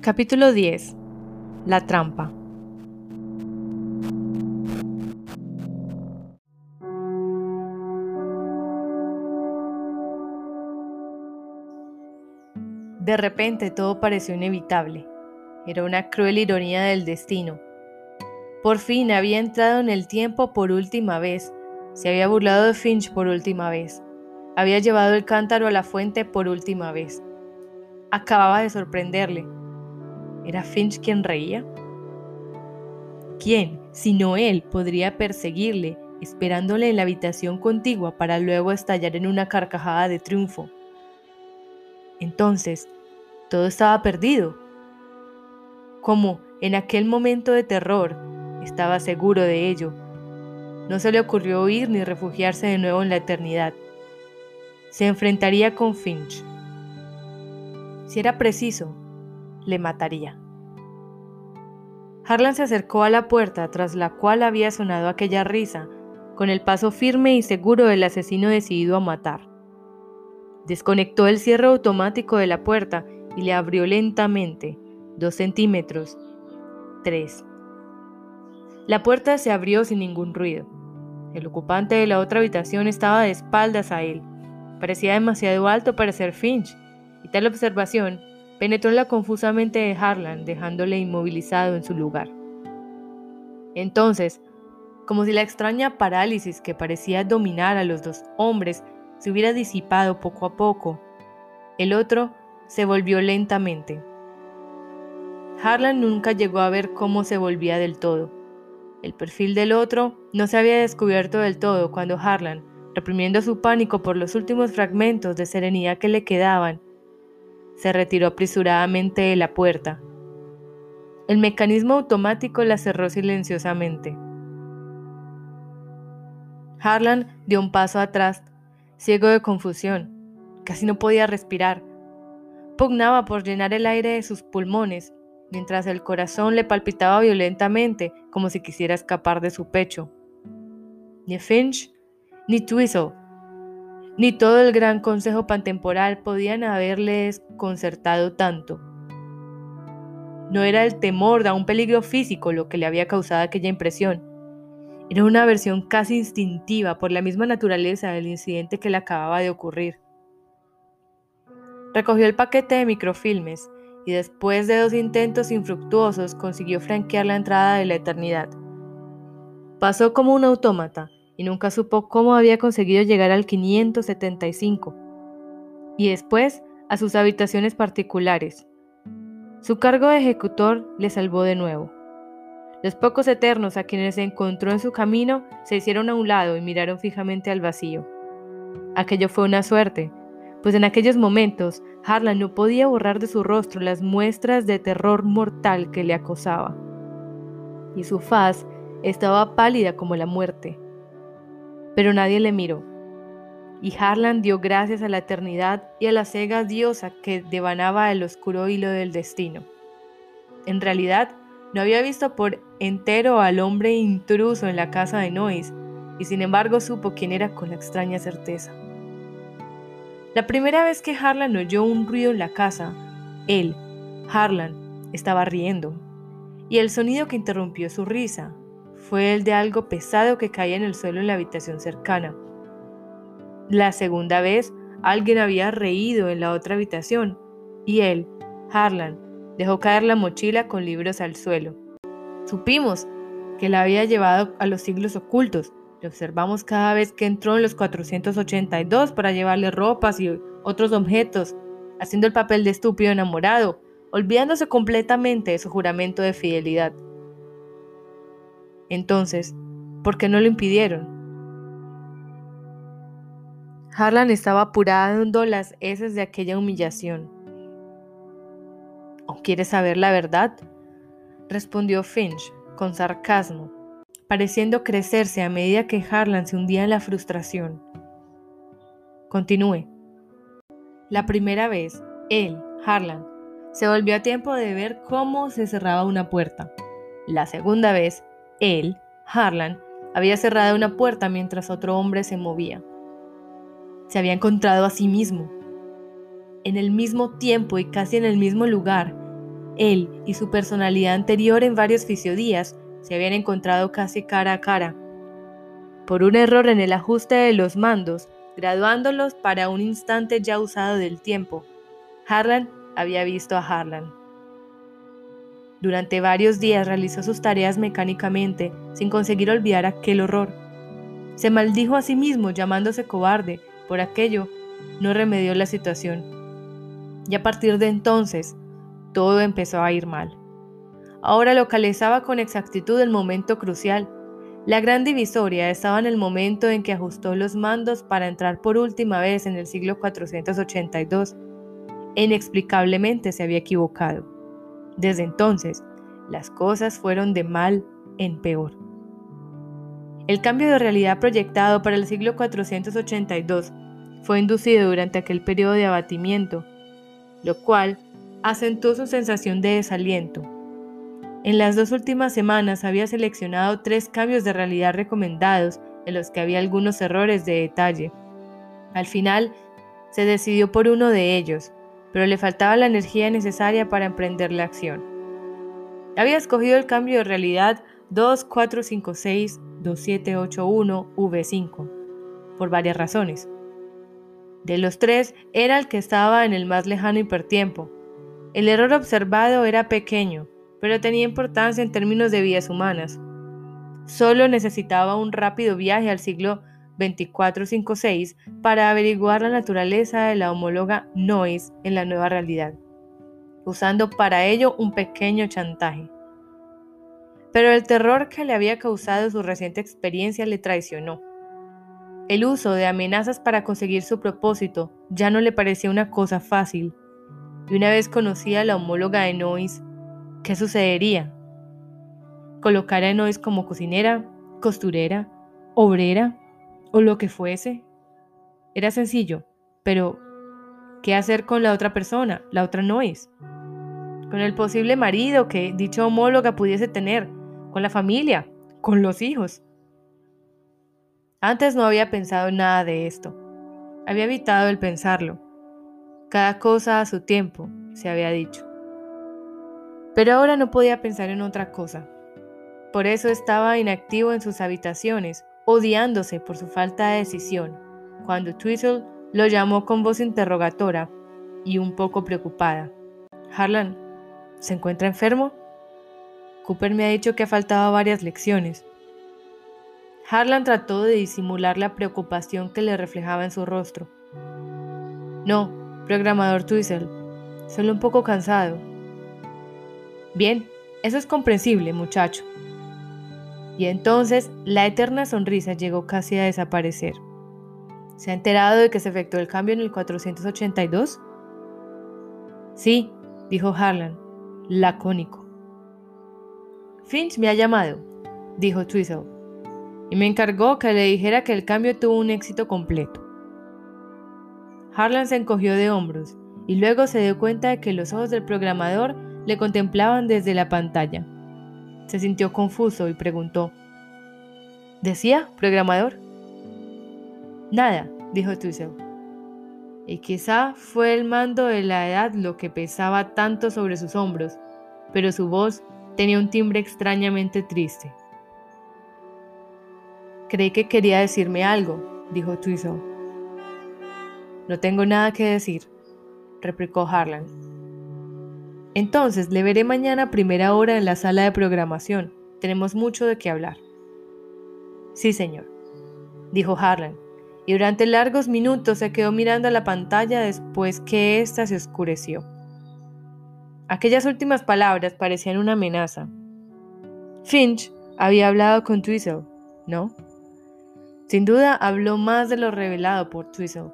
Capítulo 10. La trampa. De repente todo pareció inevitable. Era una cruel ironía del destino. Por fin había entrado en el tiempo por última vez. Se había burlado de Finch por última vez. Había llevado el cántaro a la fuente por última vez. Acababa de sorprenderle ¿Era Finch quien reía? ¿Quién, sino él, podría perseguirle, esperándole en la habitación contigua para luego estallar en una carcajada de triunfo? Entonces, todo estaba perdido. Como en aquel momento de terror, estaba seguro de ello. No se le ocurrió huir ni refugiarse de nuevo en la eternidad. Se enfrentaría con Finch. Si era preciso, le mataría. Harlan se acercó a la puerta tras la cual había sonado aquella risa, con el paso firme y seguro del asesino decidido a matar. Desconectó el cierre automático de la puerta y le abrió lentamente, dos centímetros, tres. La puerta se abrió sin ningún ruido. El ocupante de la otra habitación estaba de espaldas a él. Parecía demasiado alto para ser Finch, y tal observación penetró en la confusa mente de Harlan, dejándole inmovilizado en su lugar. Entonces, como si la extraña parálisis que parecía dominar a los dos hombres se hubiera disipado poco a poco, el otro se volvió lentamente. Harlan nunca llegó a ver cómo se volvía del todo. El perfil del otro no se había descubierto del todo cuando Harlan, reprimiendo su pánico por los últimos fragmentos de serenidad que le quedaban, se retiró apresuradamente de la puerta. El mecanismo automático la cerró silenciosamente. Harlan dio un paso atrás, ciego de confusión. Casi no podía respirar. Pugnaba por llenar el aire de sus pulmones, mientras el corazón le palpitaba violentamente como si quisiera escapar de su pecho. Ni Finch ni Twizzle ni todo el gran consejo pantemporal podían haberle desconcertado tanto. No era el temor de un peligro físico lo que le había causado aquella impresión. Era una versión casi instintiva por la misma naturaleza del incidente que le acababa de ocurrir. Recogió el paquete de microfilmes y después de dos intentos infructuosos consiguió franquear la entrada de la eternidad. Pasó como un autómata nunca supo cómo había conseguido llegar al 575 y después a sus habitaciones particulares. Su cargo de ejecutor le salvó de nuevo. Los pocos eternos a quienes se encontró en su camino se hicieron a un lado y miraron fijamente al vacío. Aquello fue una suerte, pues en aquellos momentos Harlan no podía borrar de su rostro las muestras de terror mortal que le acosaba. Y su faz estaba pálida como la muerte pero nadie le miró. Y Harlan dio gracias a la eternidad y a la cega diosa que devanaba el oscuro hilo del destino. En realidad, no había visto por entero al hombre intruso en la casa de Nois, y sin embargo supo quién era con la extraña certeza. La primera vez que Harlan oyó un ruido en la casa, él, Harlan, estaba riendo, y el sonido que interrumpió su risa fue el de algo pesado que caía en el suelo en la habitación cercana. La segunda vez, alguien había reído en la otra habitación, y él, Harlan, dejó caer la mochila con libros al suelo. Supimos que la había llevado a los siglos ocultos. Le observamos cada vez que entró en los 482 para llevarle ropas y otros objetos, haciendo el papel de estúpido enamorado, olvidándose completamente de su juramento de fidelidad. Entonces, ¿por qué no lo impidieron? Harlan estaba apurando las heces de aquella humillación. ¿O quieres saber la verdad? respondió Finch con sarcasmo, pareciendo crecerse a medida que Harlan se hundía en la frustración. Continúe. La primera vez, él, Harlan, se volvió a tiempo de ver cómo se cerraba una puerta. La segunda vez, él, Harlan, había cerrado una puerta mientras otro hombre se movía. se había encontrado a sí mismo. En el mismo tiempo y casi en el mismo lugar, él y su personalidad anterior en varios fisiodías se habían encontrado casi cara a cara. Por un error en el ajuste de los mandos, graduándolos para un instante ya usado del tiempo, Harlan había visto a Harlan. Durante varios días realizó sus tareas mecánicamente, sin conseguir olvidar aquel horror. Se maldijo a sí mismo llamándose cobarde, por aquello no remedió la situación. Y a partir de entonces, todo empezó a ir mal. Ahora localizaba con exactitud el momento crucial. La gran divisoria estaba en el momento en que ajustó los mandos para entrar por última vez en el siglo 482. Inexplicablemente se había equivocado. Desde entonces, las cosas fueron de mal en peor. El cambio de realidad proyectado para el siglo 482 fue inducido durante aquel periodo de abatimiento, lo cual acentuó su sensación de desaliento. En las dos últimas semanas había seleccionado tres cambios de realidad recomendados en los que había algunos errores de detalle. Al final, se decidió por uno de ellos, pero le faltaba la energía necesaria para emprender la acción. Había escogido el cambio de realidad 2456-2781-V5, por varias razones. De los tres, era el que estaba en el más lejano hipertiempo. El error observado era pequeño, pero tenía importancia en términos de vidas humanas. Solo necesitaba un rápido viaje al siglo 2456 para averiguar la naturaleza de la homóloga Noise en la nueva realidad, usando para ello un pequeño chantaje. Pero el terror que le había causado su reciente experiencia le traicionó. El uso de amenazas para conseguir su propósito ya no le parecía una cosa fácil. Y una vez conocida la homóloga de Noise, ¿qué sucedería? ¿Colocar a Noise como cocinera, costurera, obrera o lo que fuese. Era sencillo, pero ¿qué hacer con la otra persona? La otra no es. Con el posible marido que dicha homóloga pudiese tener, con la familia, con los hijos. Antes no había pensado en nada de esto. Había evitado el pensarlo. Cada cosa a su tiempo, se había dicho. Pero ahora no podía pensar en otra cosa. Por eso estaba inactivo en sus habitaciones, odiándose por su falta de decisión, cuando Twizzle lo llamó con voz interrogatora y un poco preocupada. Harlan, ¿se encuentra enfermo? Cooper me ha dicho que ha faltado varias lecciones. Harlan trató de disimular la preocupación que le reflejaba en su rostro. No, programador Twizzle, solo un poco cansado. Bien, eso es comprensible, muchacho. Y entonces la eterna sonrisa llegó casi a desaparecer. ¿Se ha enterado de que se efectuó el cambio en el 482? Sí, dijo Harlan, lacónico. Finch me ha llamado, dijo Twizzle, y me encargó que le dijera que el cambio tuvo un éxito completo. Harlan se encogió de hombros y luego se dio cuenta de que los ojos del programador le contemplaban desde la pantalla. Se sintió confuso y preguntó, ¿Decía, programador? Nada, dijo Twizzle. Y quizá fue el mando de la edad lo que pesaba tanto sobre sus hombros, pero su voz tenía un timbre extrañamente triste. Creí que quería decirme algo, dijo Twizzle. No tengo nada que decir, replicó Harlan. Entonces le veré mañana a primera hora en la sala de programación. Tenemos mucho de qué hablar. Sí, señor, dijo Harlan, y durante largos minutos se quedó mirando a la pantalla después que ésta se oscureció. Aquellas últimas palabras parecían una amenaza. Finch había hablado con Twizzle, ¿no? Sin duda habló más de lo revelado por Twizzle.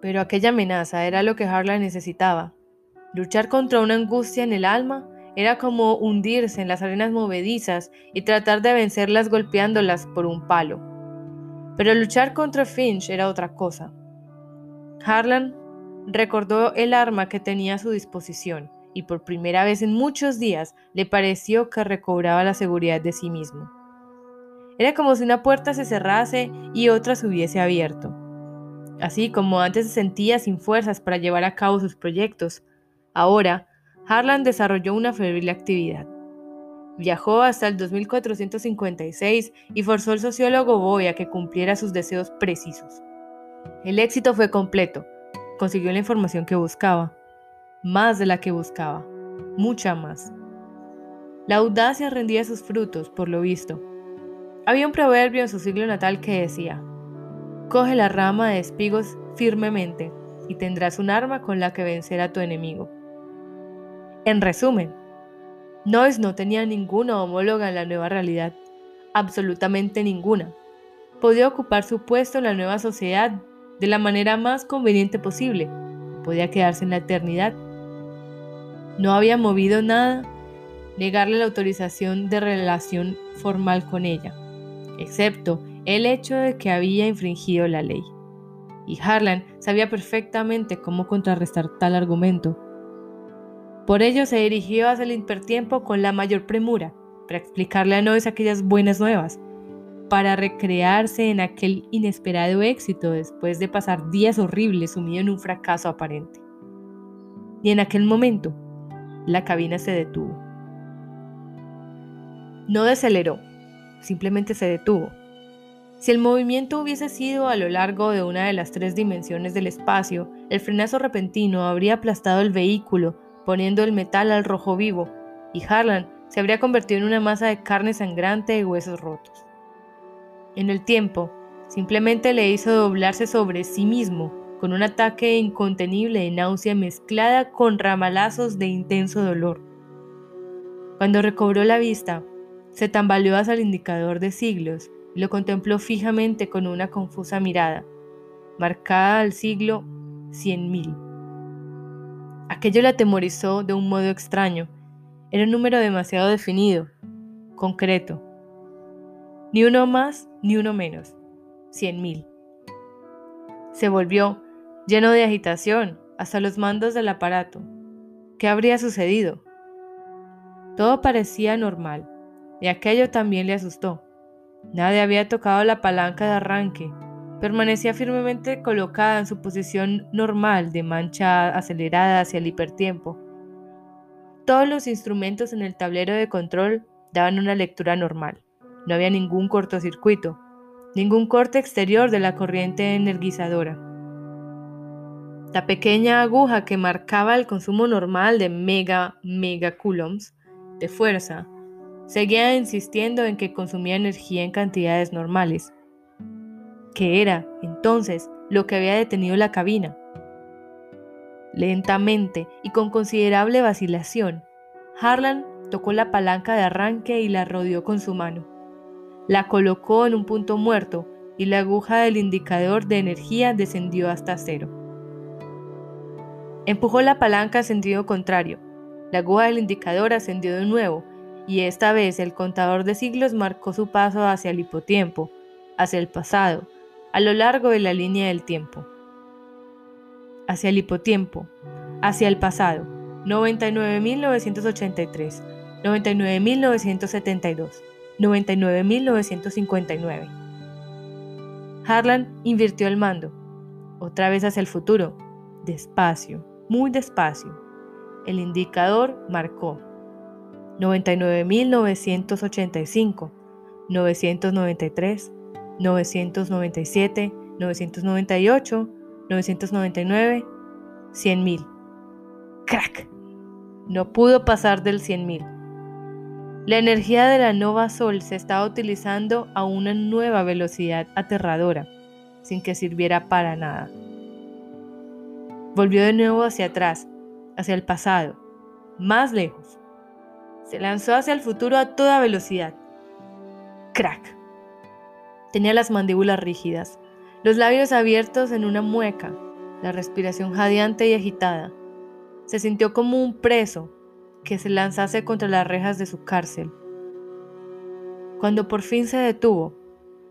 Pero aquella amenaza era lo que Harlan necesitaba, Luchar contra una angustia en el alma era como hundirse en las arenas movedizas y tratar de vencerlas golpeándolas por un palo. Pero luchar contra Finch era otra cosa. Harlan recordó el arma que tenía a su disposición y por primera vez en muchos días le pareció que recobraba la seguridad de sí mismo. Era como si una puerta se cerrase y otra se hubiese abierto. Así como antes se sentía sin fuerzas para llevar a cabo sus proyectos, ahora Harlan desarrolló una febril actividad. Viajó hasta el 2456 y forzó al sociólogo Boy a que cumpliera sus deseos precisos. El éxito fue completo. Consiguió la información que buscaba. Más de la que buscaba. Mucha más. La audacia rendía sus frutos, por lo visto. Había un proverbio en su siglo natal que decía, Coge la rama de espigos firmemente y tendrás un arma con la que vencer a tu enemigo. En resumen, Noyes no tenía ninguna homóloga en la nueva realidad, absolutamente ninguna. Podía ocupar su puesto en la nueva sociedad de la manera más conveniente posible, podía quedarse en la eternidad. No había movido nada negarle la autorización de relación formal con ella, excepto el hecho de que había infringido la ley. Y Harlan sabía perfectamente cómo contrarrestar tal argumento. Por ello se dirigió hacia el hipertiempo con la mayor premura, para explicarle a Noes aquellas buenas nuevas, para recrearse en aquel inesperado éxito después de pasar días horribles sumido en un fracaso aparente. Y en aquel momento, la cabina se detuvo. No deceleró, simplemente se detuvo. Si el movimiento hubiese sido a lo largo de una de las tres dimensiones del espacio, el frenazo repentino habría aplastado el vehículo, poniendo el metal al rojo vivo, y Harlan se habría convertido en una masa de carne sangrante y huesos rotos. En el tiempo, simplemente le hizo doblarse sobre sí mismo, con un ataque incontenible de náusea mezclada con ramalazos de intenso dolor. Cuando recobró la vista, se tambaleó hacia el indicador de siglos y lo contempló fijamente con una confusa mirada, marcada al siglo cien mil. Aquello le atemorizó de un modo extraño. Era un número demasiado definido, concreto. Ni uno más ni uno menos. Cien mil. Se volvió, lleno de agitación, hasta los mandos del aparato. ¿Qué habría sucedido? Todo parecía normal y aquello también le asustó. Nadie había tocado la palanca de arranque. Permanecía firmemente colocada en su posición normal de mancha acelerada hacia el hipertiempo. Todos los instrumentos en el tablero de control daban una lectura normal. No había ningún cortocircuito, ningún corte exterior de la corriente energizadora. La pequeña aguja que marcaba el consumo normal de mega megacoulombs de fuerza Seguía insistiendo en que consumía energía en cantidades normales. ¿Qué era, entonces, lo que había detenido la cabina? Lentamente y con considerable vacilación, Harlan tocó la palanca de arranque y la rodeó con su mano. La colocó en un punto muerto y la aguja del indicador de energía descendió hasta cero. Empujó la palanca en sentido contrario. La aguja del indicador ascendió de nuevo y esta vez el contador de siglos marcó su paso hacia el hipotiempo, hacia el pasado, a lo largo de la línea del tiempo. Hacia el hipotiempo, hacia el pasado, 99.983, 99.972, 99.959. Harlan invirtió el mando, otra vez hacia el futuro, despacio, muy despacio. El indicador marcó 99.985, 993, 997, 998, 999, 100.000. ¡Crack! No pudo pasar del 100.000. La energía de la nova Sol se estaba utilizando a una nueva velocidad aterradora, sin que sirviera para nada. Volvió de nuevo hacia atrás, hacia el pasado, más lejos, se lanzó hacia el futuro a toda velocidad. ¡Crack! Tenía las mandíbulas rígidas, los labios abiertos en una mueca, la respiración jadeante y agitada. Se sintió como un preso que se lanzase contra las rejas de su cárcel. Cuando por fin se detuvo,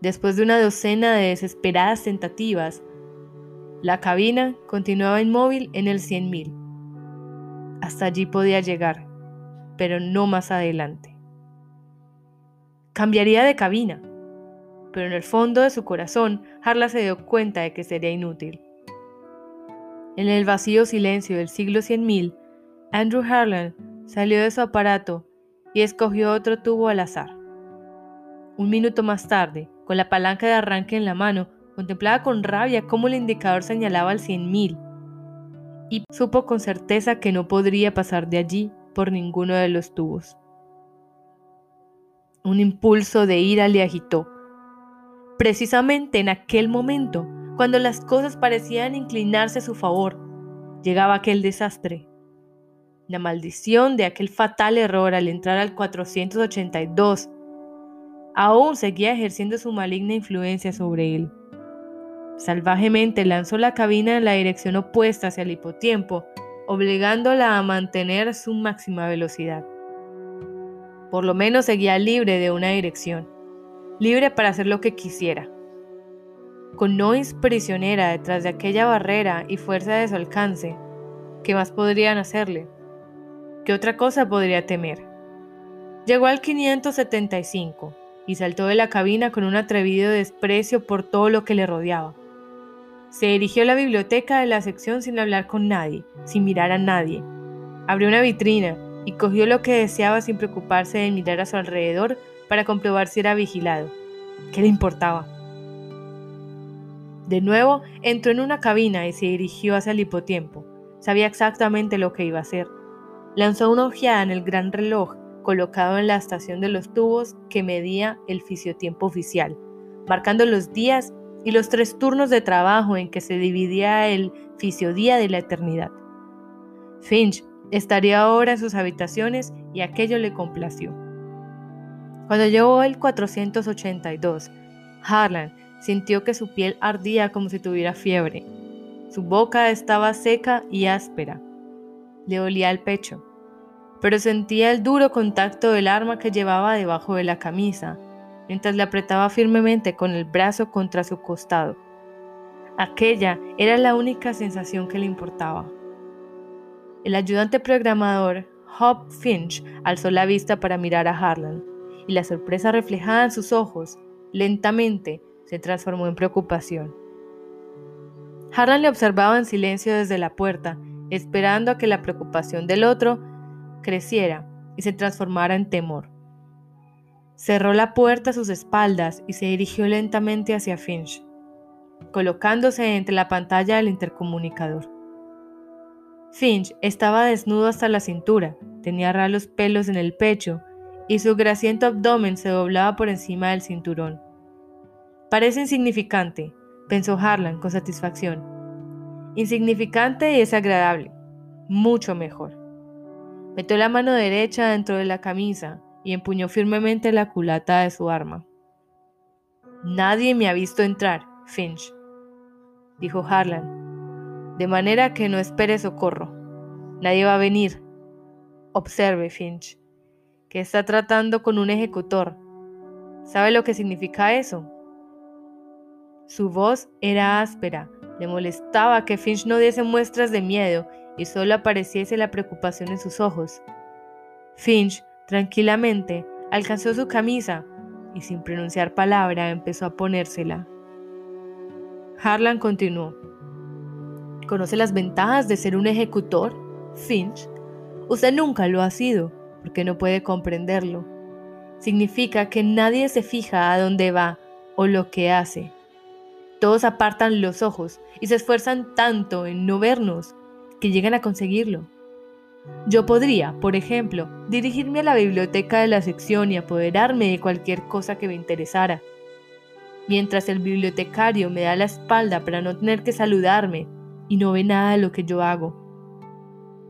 después de una docena de desesperadas tentativas, la cabina continuaba inmóvil en el 100.000. Hasta allí podía llegar pero no más adelante. Cambiaría de cabina. Pero en el fondo de su corazón Harlan se dio cuenta de que sería inútil. En el vacío silencio del siglo cien mil, Andrew Harlan salió de su aparato y escogió otro tubo al azar. Un minuto más tarde, con la palanca de arranque en la mano, contemplaba con rabia cómo el indicador señalaba al cien mil y supo con certeza que no podría pasar de allí por ninguno de los tubos. Un impulso de ira le agitó. Precisamente en aquel momento, cuando las cosas parecían inclinarse a su favor, llegaba aquel desastre. La maldición de aquel fatal error al entrar al 482 aún seguía ejerciendo su maligna influencia sobre él. Salvajemente lanzó la cabina en la dirección opuesta hacia el hipotiempo, obligándola a mantener su máxima velocidad. Por lo menos seguía libre de una dirección, libre para hacer lo que quisiera. Con Nois prisionera detrás de aquella barrera y fuerza de su alcance, ¿qué más podrían hacerle? ¿Qué otra cosa podría temer? Llegó al 575 y saltó de la cabina con un atrevido desprecio por todo lo que le rodeaba. Se dirigió a la biblioteca de la sección sin hablar con nadie, sin mirar a nadie. Abrió una vitrina y cogió lo que deseaba sin preocuparse de mirar a su alrededor para comprobar si era vigilado. ¿Qué le importaba? De nuevo entró en una cabina y se dirigió hacia el hipotiempo. Sabía exactamente lo que iba a hacer. Lanzó una ojeada en el gran reloj colocado en la estación de los tubos que medía el fisiotiempo oficial, marcando los días y los tres turnos de trabajo en que se dividía el fisiodía de la eternidad. Finch Estaría ahora en sus habitaciones y aquello le complació. Cuando llegó el 482, Harlan sintió que su piel ardía como si tuviera fiebre. Su boca estaba seca y áspera. Le olía el pecho, pero sentía el duro contacto del arma que llevaba debajo de la camisa, mientras le apretaba firmemente con el brazo contra su costado. Aquella era la única sensación que le importaba. El ayudante programador, Hop Finch, alzó la vista para mirar a Harlan, y la sorpresa reflejada en sus ojos, lentamente, se transformó en preocupación. Harlan le observaba en silencio desde la puerta, esperando a que la preocupación del otro creciera y se transformara en temor. Cerró la puerta a sus espaldas y se dirigió lentamente hacia Finch, colocándose entre la pantalla del intercomunicador. Finch estaba desnudo hasta la cintura, tenía ralos pelos en el pecho y su grasiento abdomen se doblaba por encima del cinturón. Parece insignificante, pensó Harlan con satisfacción. Insignificante y desagradable. Mucho mejor. Metió la mano derecha dentro de la camisa y empuñó firmemente la culata de su arma. Nadie me ha visto entrar, Finch, dijo Harlan, de manera que no espere socorro. Nadie va a venir. Observe, Finch, que está tratando con un ejecutor. ¿Sabe lo que significa eso? Su voz era áspera. Le molestaba que Finch no diese muestras de miedo y solo apareciese la preocupación en sus ojos. Finch, tranquilamente, alcanzó su camisa y sin pronunciar palabra empezó a ponérsela. Harlan continuó. ¿Conoce las ventajas de ser un ejecutor? Finch. Usted nunca lo ha sido, porque no puede comprenderlo. Significa que nadie se fija a dónde va o lo que hace. Todos apartan los ojos y se esfuerzan tanto en no vernos que llegan a conseguirlo. Yo podría, por ejemplo, dirigirme a la biblioteca de la sección y apoderarme de cualquier cosa que me interesara. Mientras el bibliotecario me da la espalda para no tener que saludarme y no ve nada de lo que yo hago.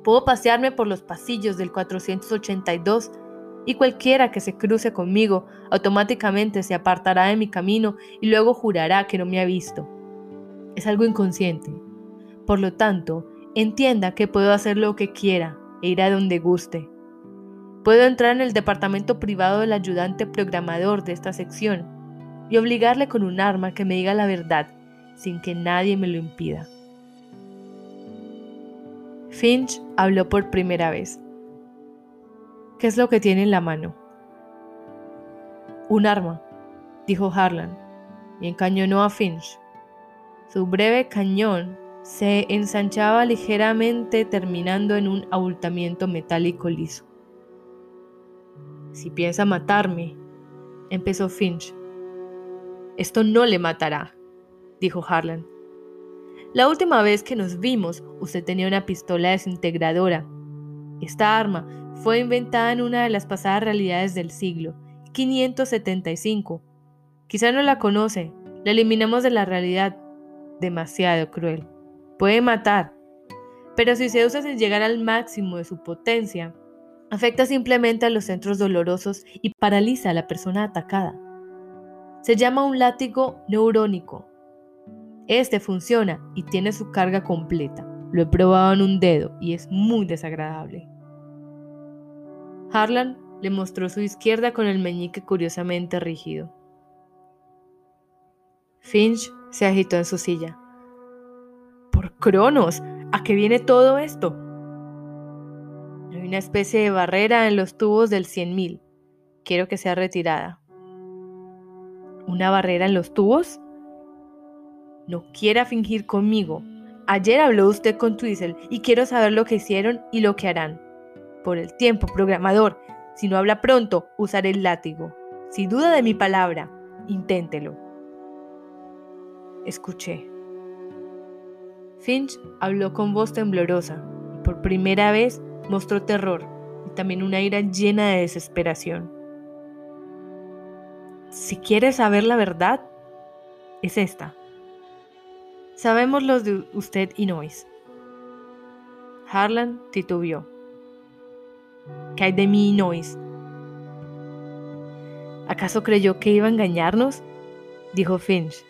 Puedo pasearme por los pasillos del 482 y cualquiera que se cruce conmigo automáticamente se apartará de mi camino y luego jurará que no me ha visto. Es algo inconsciente. Por lo tanto, entienda que puedo hacer lo que quiera e ir a donde guste. Puedo entrar en el departamento privado del ayudante programador de esta sección y obligarle con un arma que me diga la verdad sin que nadie me lo impida. Finch habló por primera vez. ¿Qué es lo que tiene en la mano? Un arma, dijo Harlan, y encañonó a Finch. Su breve cañón se ensanchaba ligeramente terminando en un abultamiento metálico liso. Si piensa matarme, empezó Finch. Esto no le matará, dijo Harlan. La última vez que nos vimos, usted tenía una pistola desintegradora. Esta arma fue inventada en una de las pasadas realidades del siglo, 575. Quizá no la conoce, la eliminamos de la realidad. Demasiado cruel. Puede matar, pero si se usa sin llegar al máximo de su potencia, afecta simplemente a los centros dolorosos y paraliza a la persona atacada. Se llama un látigo neurónico este funciona y tiene su carga completa. Lo he probado en un dedo y es muy desagradable. Harlan le mostró su izquierda con el meñique curiosamente rígido. Finch se agitó en su silla. ¡Por Cronos! ¿A qué viene todo esto? Hay una especie de barrera en los tubos del 100.000. Quiero que sea retirada. ¿Una barrera en los tubos? No quiera fingir conmigo. Ayer habló usted con Twizzle y quiero saber lo que hicieron y lo que harán. Por el tiempo, programador. Si no habla pronto, usaré el látigo. Si duda de mi palabra, inténtelo. Escuché. Finch habló con voz temblorosa y por primera vez mostró terror y también una ira llena de desesperación. Si quieres saber la verdad, es esta. Sabemos los de usted y Nois. Harlan titubeó. ¿Qué hay de mí y Nois? ¿Acaso creyó que iba a engañarnos? Dijo Finch.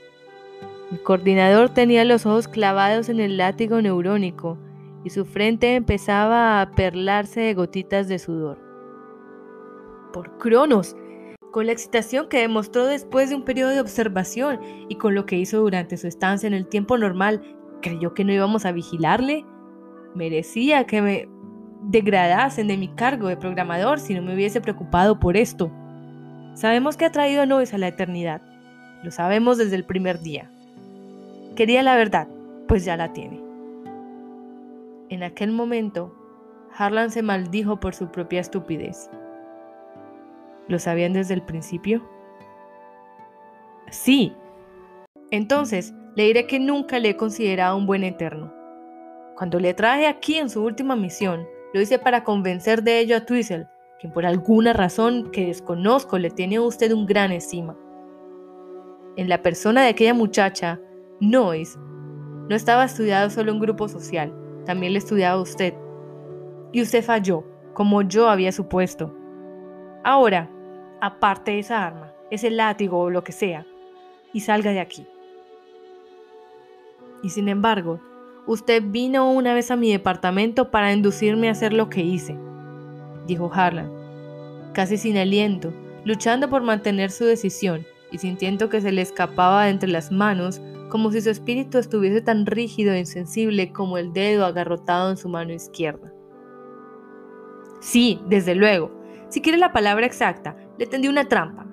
El coordinador tenía los ojos clavados en el látigo neurónico y su frente empezaba a perlarse de gotitas de sudor. Por Cronos, con la excitación que demostró después de un periodo de observación y con lo que hizo durante su estancia en el tiempo normal, ¿creyó que no íbamos a vigilarle? Merecía que me degradasen de mi cargo de programador si no me hubiese preocupado por esto. Sabemos que ha traído a a la eternidad. Lo sabemos desde el primer día. Quería la verdad, pues ya la tiene. En aquel momento, Harlan se maldijo por su propia estupidez. ¿Lo sabían desde el principio? Sí. Entonces, le diré que nunca le he considerado un buen eterno. Cuando le traje aquí en su última misión, lo hice para convencer de ello a Twizzle, quien por alguna razón que desconozco le tiene a usted un gran estima. En la persona de aquella muchacha, Noise, no estaba estudiado solo un grupo social, también le estudiaba a usted. Y usted falló, como yo había supuesto. Ahora, aparte esa arma, ese látigo o lo que sea, y salga de aquí. Y sin embargo, usted vino una vez a mi departamento para inducirme a hacer lo que hice, dijo Harlan, casi sin aliento, luchando por mantener su decisión y sintiendo que se le escapaba de entre las manos como si su espíritu estuviese tan rígido e insensible como el dedo agarrotado en su mano izquierda. Sí, desde luego, si quiere la palabra exacta, le tendí una trampa.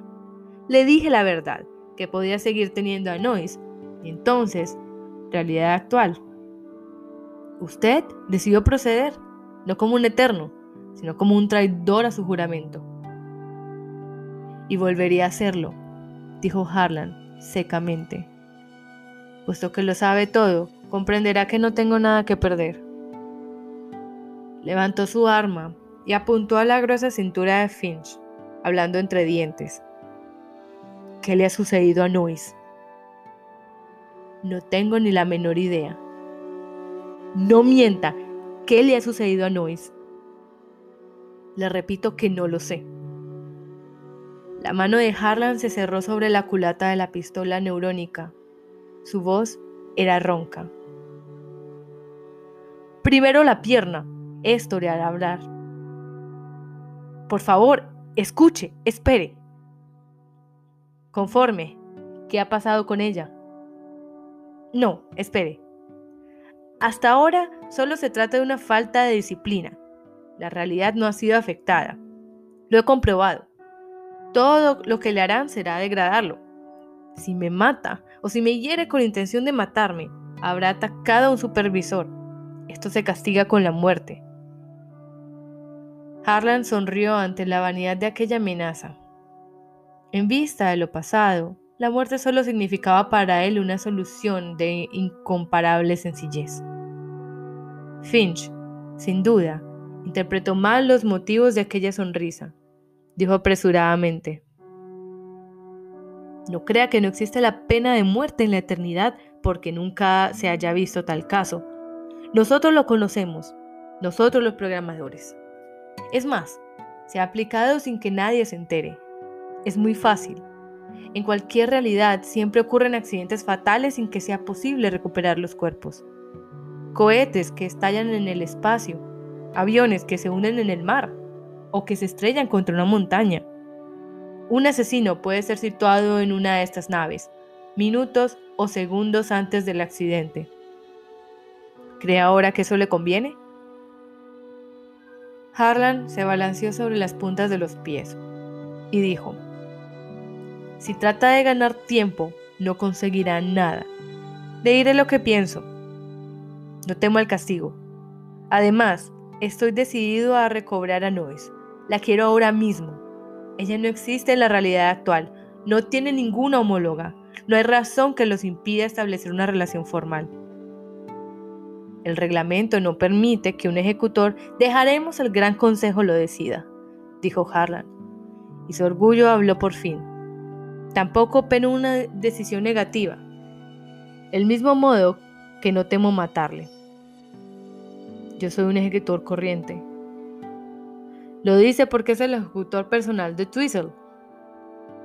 Le dije la verdad, que podía seguir teniendo a Nois, y entonces, realidad actual. Usted decidió proceder, no como un eterno, sino como un traidor a su juramento. Y volvería a hacerlo, dijo Harlan secamente. Puesto que lo sabe todo, comprenderá que no tengo nada que perder. Levantó su arma y apuntó a la gruesa cintura de Finch, hablando entre dientes. ¿Qué le ha sucedido a Nois? No tengo ni la menor idea. No mienta. ¿Qué le ha sucedido a Nois? Le repito que no lo sé. La mano de Harlan se cerró sobre la culata de la pistola neurónica. Su voz era ronca. Primero la pierna. Esto le hará hablar. Por favor, escuche, espere. Conforme. ¿Qué ha pasado con ella? No, espere. Hasta ahora solo se trata de una falta de disciplina. La realidad no ha sido afectada. Lo he comprobado. Todo lo que le harán será degradarlo. Si me mata o si me hiere con intención de matarme, habrá atacado a un supervisor. Esto se castiga con la muerte. Harlan sonrió ante la vanidad de aquella amenaza. En vista de lo pasado, la muerte solo significaba para él una solución de incomparable sencillez. Finch, sin duda, interpretó mal los motivos de aquella sonrisa. Dijo apresuradamente, no crea que no existe la pena de muerte en la eternidad porque nunca se haya visto tal caso. Nosotros lo conocemos, nosotros los programadores. Es más, se ha aplicado sin que nadie se entere. Es muy fácil. En cualquier realidad siempre ocurren accidentes fatales sin que sea posible recuperar los cuerpos. Cohetes que estallan en el espacio, aviones que se hunden en el mar o que se estrellan contra una montaña. Un asesino puede ser situado en una de estas naves, minutos o segundos antes del accidente. ¿Cree ahora que eso le conviene? Harlan se balanceó sobre las puntas de los pies y dijo, si trata de ganar tiempo, no conseguirá nada. Le diré lo que pienso. No temo el castigo. Además, estoy decidido a recobrar a Noes. La quiero ahora mismo. Ella no existe en la realidad actual. No tiene ninguna homóloga. No hay razón que los impida establecer una relación formal. El reglamento no permite que un ejecutor dejaremos el Gran Consejo lo decida, dijo Harlan. Y su orgullo habló por fin. Tampoco peno una decisión negativa. El mismo modo que no temo matarle. Yo soy un ejecutor corriente. Lo dice porque es el ejecutor personal de Twizzle.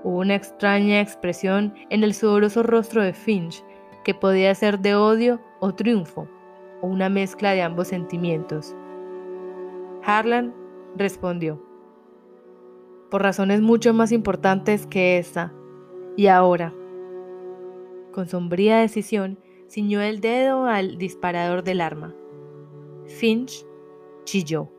Hubo una extraña expresión en el sudoroso rostro de Finch que podía ser de odio o triunfo, o una mezcla de ambos sentimientos. Harlan respondió, por razones mucho más importantes que esta, y ahora, con sombría decisión, ciñó el dedo al disparador del arma. Finch chilló.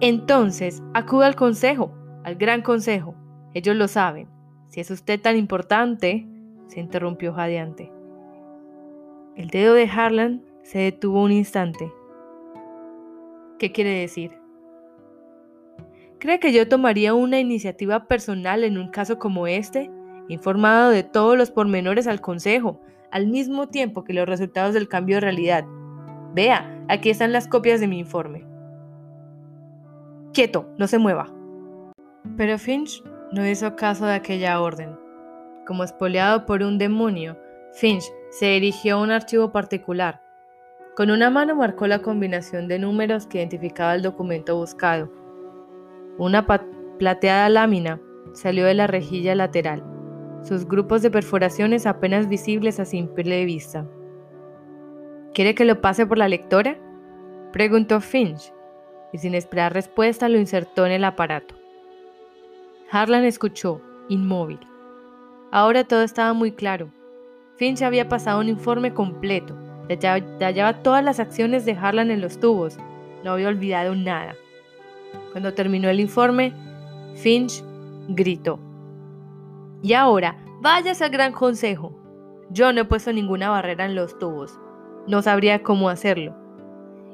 Entonces, acuda al consejo, al gran consejo. Ellos lo saben. Si es usted tan importante, se interrumpió jadeante. El dedo de Harlan se detuvo un instante. ¿Qué quiere decir? ¿Cree que yo tomaría una iniciativa personal en un caso como este, informado de todos los pormenores al Consejo, al mismo tiempo que los resultados del cambio de realidad? Vea, aquí están las copias de mi informe. Quieto, no se mueva. Pero Finch no hizo caso de aquella orden. Como espoleado por un demonio, Finch se dirigió a un archivo particular. Con una mano marcó la combinación de números que identificaba el documento buscado una plateada lámina salió de la rejilla lateral, sus grupos de perforaciones apenas visibles a simple vista. ¿Quiere que lo pase por la lectora? preguntó Finch, y sin esperar respuesta lo insertó en el aparato. Harlan escuchó, inmóvil. Ahora todo estaba muy claro. Finch había pasado un informe completo, detallaba todas las acciones de Harlan en los tubos, no había olvidado nada. Cuando terminó el informe, Finch gritó. Y ahora, váyase al gran consejo. Yo no he puesto ninguna barrera en los tubos. No sabría cómo hacerlo.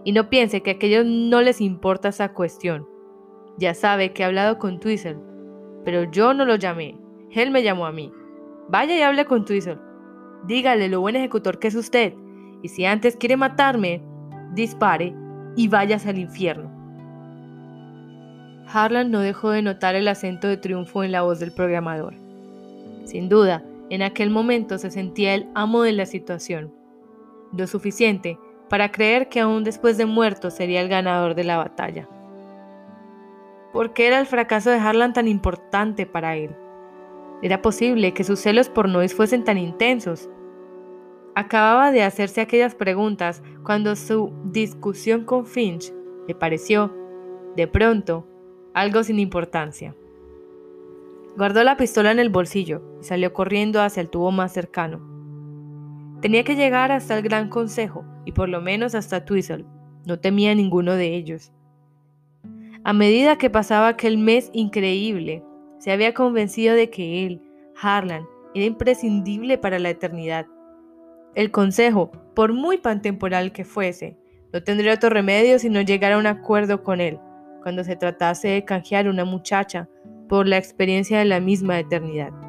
Y no piense que a aquellos no les importa esa cuestión. Ya sabe que he hablado con Twizzle, pero yo no lo llamé. Él me llamó a mí. Vaya y hable con Twizzle. Dígale lo buen ejecutor que es usted. Y si antes quiere matarme, dispare y váyase al infierno. Harlan no dejó de notar el acento de triunfo en la voz del programador. Sin duda, en aquel momento se sentía el amo de la situación, lo suficiente para creer que aún después de muerto sería el ganador de la batalla. ¿Por qué era el fracaso de Harlan tan importante para él? Era posible que sus celos por Nois fuesen tan intensos. Acababa de hacerse aquellas preguntas cuando su discusión con Finch le pareció, de pronto, algo sin importancia. Guardó la pistola en el bolsillo y salió corriendo hacia el tubo más cercano. Tenía que llegar hasta el Gran Consejo y por lo menos hasta Twizzle. No temía ninguno de ellos. A medida que pasaba aquel mes increíble, se había convencido de que él, Harlan, era imprescindible para la eternidad. El consejo, por muy pantemporal que fuese, no tendría otro remedio sino llegar a un acuerdo con él, cuando se tratase de canjear una muchacha por la experiencia de la misma eternidad.